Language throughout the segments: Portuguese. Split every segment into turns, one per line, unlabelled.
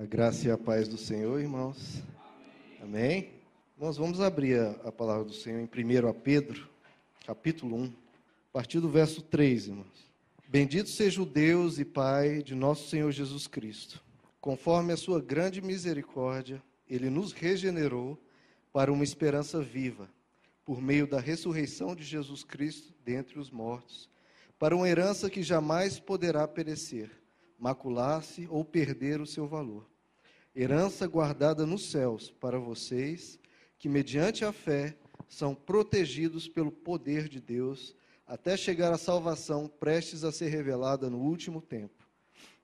A graça e a paz do Senhor, irmãos. Amém? Nós vamos abrir a, a palavra do Senhor em 1 Pedro, capítulo 1, a partir do verso 3, irmãos. Bendito seja o Deus e Pai de nosso Senhor Jesus Cristo. Conforme a sua grande misericórdia, ele nos regenerou para uma esperança viva, por meio da ressurreição de Jesus Cristo dentre os mortos, para uma herança que jamais poderá perecer, macular-se ou perder o seu valor herança guardada nos céus para vocês, que mediante a fé são protegidos pelo poder de Deus, até chegar à salvação prestes a ser revelada no último tempo.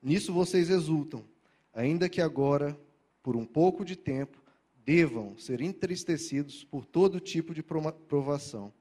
Nisso vocês exultam, ainda que agora, por um pouco de tempo, devam ser entristecidos por todo tipo de provação.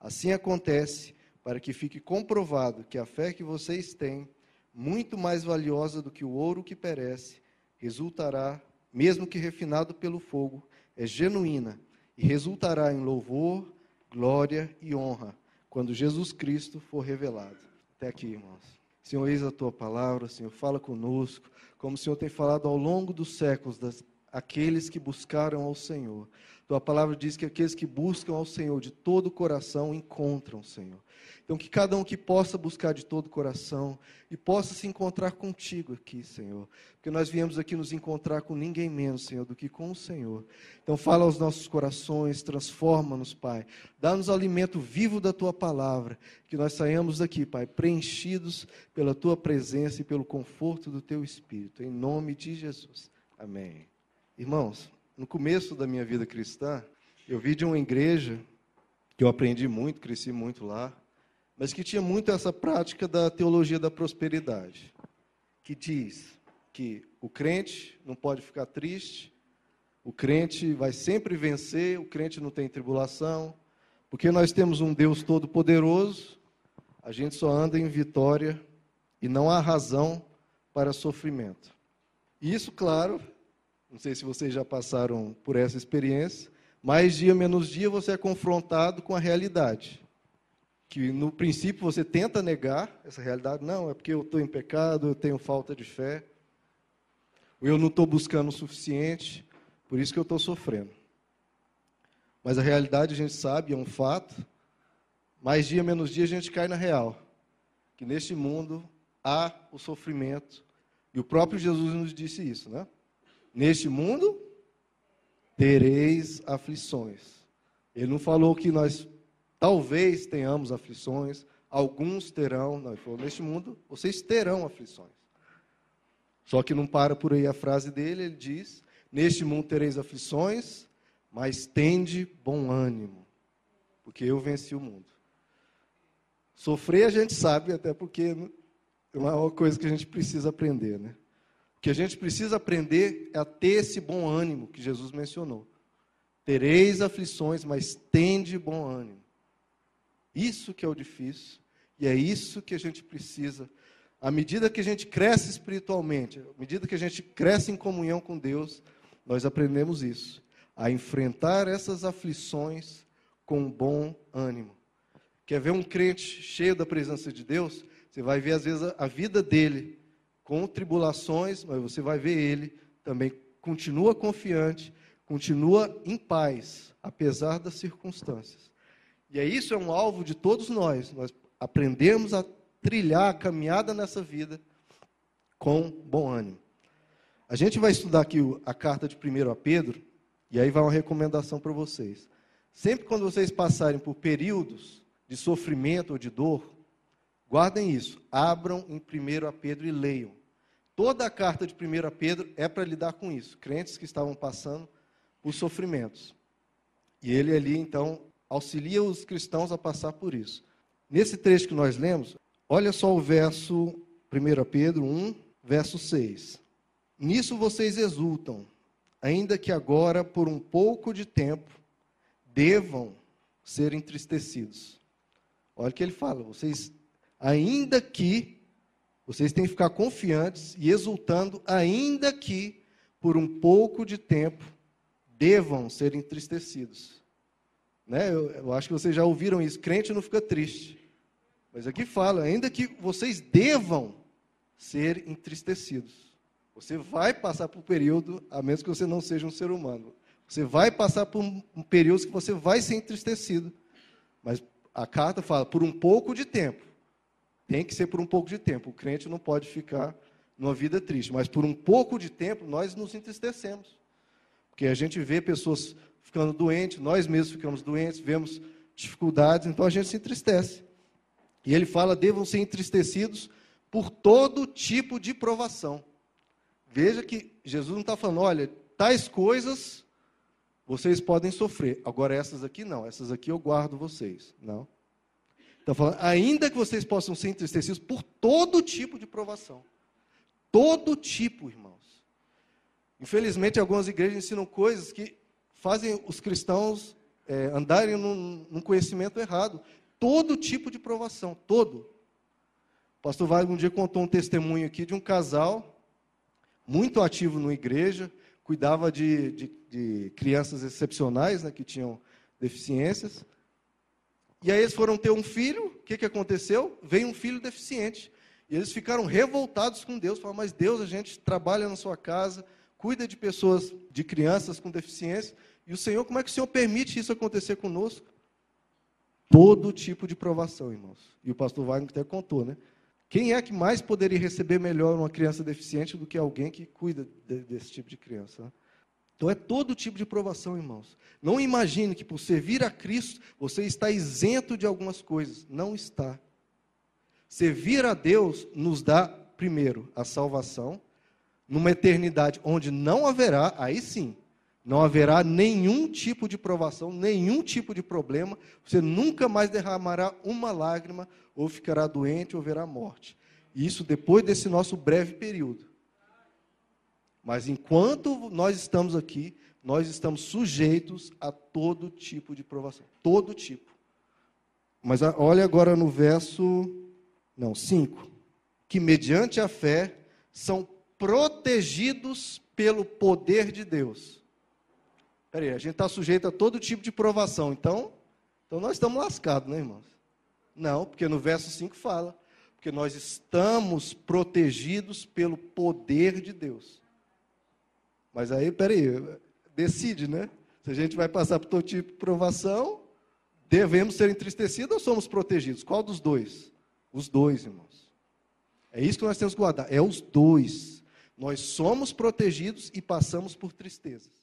Assim acontece para que fique comprovado que a fé que vocês têm, muito mais valiosa do que o ouro que perece, resultará, mesmo que refinado pelo fogo, é genuína e resultará em louvor, glória e honra quando Jesus Cristo for revelado. Até aqui, irmãos. Senhor, eis a tua palavra, Senhor, fala conosco, como o Senhor tem falado ao longo dos séculos, das, aqueles que buscaram ao Senhor. Tua palavra diz que aqueles que buscam ao Senhor de todo o coração encontram, Senhor. Então, que cada um que possa buscar de todo o coração e possa se encontrar contigo aqui, Senhor. Porque nós viemos aqui nos encontrar com ninguém menos, Senhor, do que com o Senhor. Então, fala aos nossos corações, transforma-nos, Pai. Dá-nos alimento vivo da tua palavra. Que nós saiamos daqui, Pai, preenchidos pela tua presença e pelo conforto do teu espírito. Em nome de Jesus. Amém. Irmãos, no começo da minha vida cristã, eu vi de uma igreja que eu aprendi muito, cresci muito lá mas que tinha muito essa prática da teologia da prosperidade, que diz que o crente não pode ficar triste, o crente vai sempre vencer, o crente não tem tribulação, porque nós temos um Deus todo-poderoso, a gente só anda em vitória e não há razão para sofrimento. Isso, claro, não sei se vocês já passaram por essa experiência, mais dia menos dia você é confrontado com a realidade que no princípio você tenta negar essa realidade. Não, é porque eu estou em pecado, eu tenho falta de fé, ou eu não estou buscando o suficiente, por isso que eu estou sofrendo. Mas a realidade a gente sabe, é um fato. Mais dia menos dia a gente cai na real. Que neste mundo há o sofrimento. E o próprio Jesus nos disse isso, né? Neste mundo tereis aflições. Ele não falou que nós Talvez tenhamos aflições, alguns terão, não, ele falou, neste mundo vocês terão aflições. Só que não para por aí a frase dele, ele diz: Neste mundo tereis aflições, mas tende bom ânimo, porque eu venci o mundo. Sofrer a gente sabe, até porque é uma coisa que a gente precisa aprender, né? Que a gente precisa aprender é a ter esse bom ânimo que Jesus mencionou. Tereis aflições, mas tende bom ânimo. Isso que é o difícil, e é isso que a gente precisa. À medida que a gente cresce espiritualmente, à medida que a gente cresce em comunhão com Deus, nós aprendemos isso, a enfrentar essas aflições com bom ânimo. Quer ver um crente cheio da presença de Deus? Você vai ver, às vezes, a vida dele com tribulações, mas você vai ver ele também continua confiante, continua em paz, apesar das circunstâncias. E é isso é um alvo de todos nós. Nós aprendemos a trilhar a caminhada nessa vida com bom ânimo. A gente vai estudar aqui a carta de 1 a Pedro, e aí vai uma recomendação para vocês. Sempre quando vocês passarem por períodos de sofrimento ou de dor, guardem isso, abram em 1 a Pedro e leiam. Toda a carta de 1 a Pedro é para lidar com isso, crentes que estavam passando por sofrimentos. E ele ali, então, auxilia os cristãos a passar por isso. Nesse trecho que nós lemos, olha só o verso 1 Pedro 1, verso 6. Nisso vocês exultam, ainda que agora, por um pouco de tempo, devam ser entristecidos. Olha o que ele fala, vocês, ainda que, vocês têm que ficar confiantes e exultando, ainda que, por um pouco de tempo, devam ser entristecidos. Né? Eu, eu acho que vocês já ouviram isso. Crente não fica triste. Mas aqui fala, ainda que vocês devam ser entristecidos. Você vai passar por um período, a menos que você não seja um ser humano. Você vai passar por um, um período que você vai ser entristecido. Mas a carta fala por um pouco de tempo. Tem que ser por um pouco de tempo. O crente não pode ficar numa vida triste. Mas por um pouco de tempo nós nos entristecemos. Porque a gente vê pessoas ficando doentes, nós mesmos ficamos doentes, vemos dificuldades, então a gente se entristece. E ele fala: devam ser entristecidos por todo tipo de provação. Veja que Jesus não está falando, olha, tais coisas vocês podem sofrer. Agora, essas aqui não, essas aqui eu guardo vocês. Não. Está falando, ainda que vocês possam ser entristecidos por todo tipo de provação. Todo tipo, irmãos. Infelizmente, algumas igrejas ensinam coisas que fazem os cristãos é, andarem num, num, conhecimento errado. Todo tipo de provação, todo. O pastor Wagner um dia contou um testemunho aqui de um casal muito ativo na igreja, cuidava de, de, de crianças excepcionais, né, que tinham deficiências. E aí eles foram ter um filho, o que, que aconteceu? Veio um filho deficiente. E eles ficaram revoltados com Deus, falaram, mas Deus, a gente trabalha na sua casa, cuida de pessoas, de crianças com deficiência, e o Senhor, como é que o Senhor permite isso acontecer conosco? Todo tipo de provação, irmãos. E o pastor Wagner até contou, né? Quem é que mais poderia receber melhor uma criança deficiente do que alguém que cuida de, desse tipo de criança? Né? Então é todo tipo de provação, irmãos. Não imagine que por servir a Cristo você está isento de algumas coisas. Não está. Servir a Deus nos dá, primeiro, a salvação, numa eternidade onde não haverá, aí sim, não haverá nenhum tipo de provação, nenhum tipo de problema. Você nunca mais derramará uma lágrima, ou ficará doente, ou verá morte. Isso depois desse nosso breve período. Mas enquanto nós estamos aqui, nós estamos sujeitos a todo tipo de provação. Todo tipo. Mas olha agora no verso. Não, 5. Que mediante a fé são protegidos pelo poder de Deus Peraí, a gente está sujeito a todo tipo de provação, então, então nós estamos lascados, né, irmãos? Não, porque no verso 5 fala, porque nós estamos protegidos pelo poder de Deus. Mas aí, peraí, decide, né? Se a gente vai passar por todo tipo de provação, devemos ser entristecidos ou somos protegidos? Qual dos dois? Os dois, irmãos. É isso que nós temos que guardar, é os dois. Nós somos protegidos e passamos por tristezas.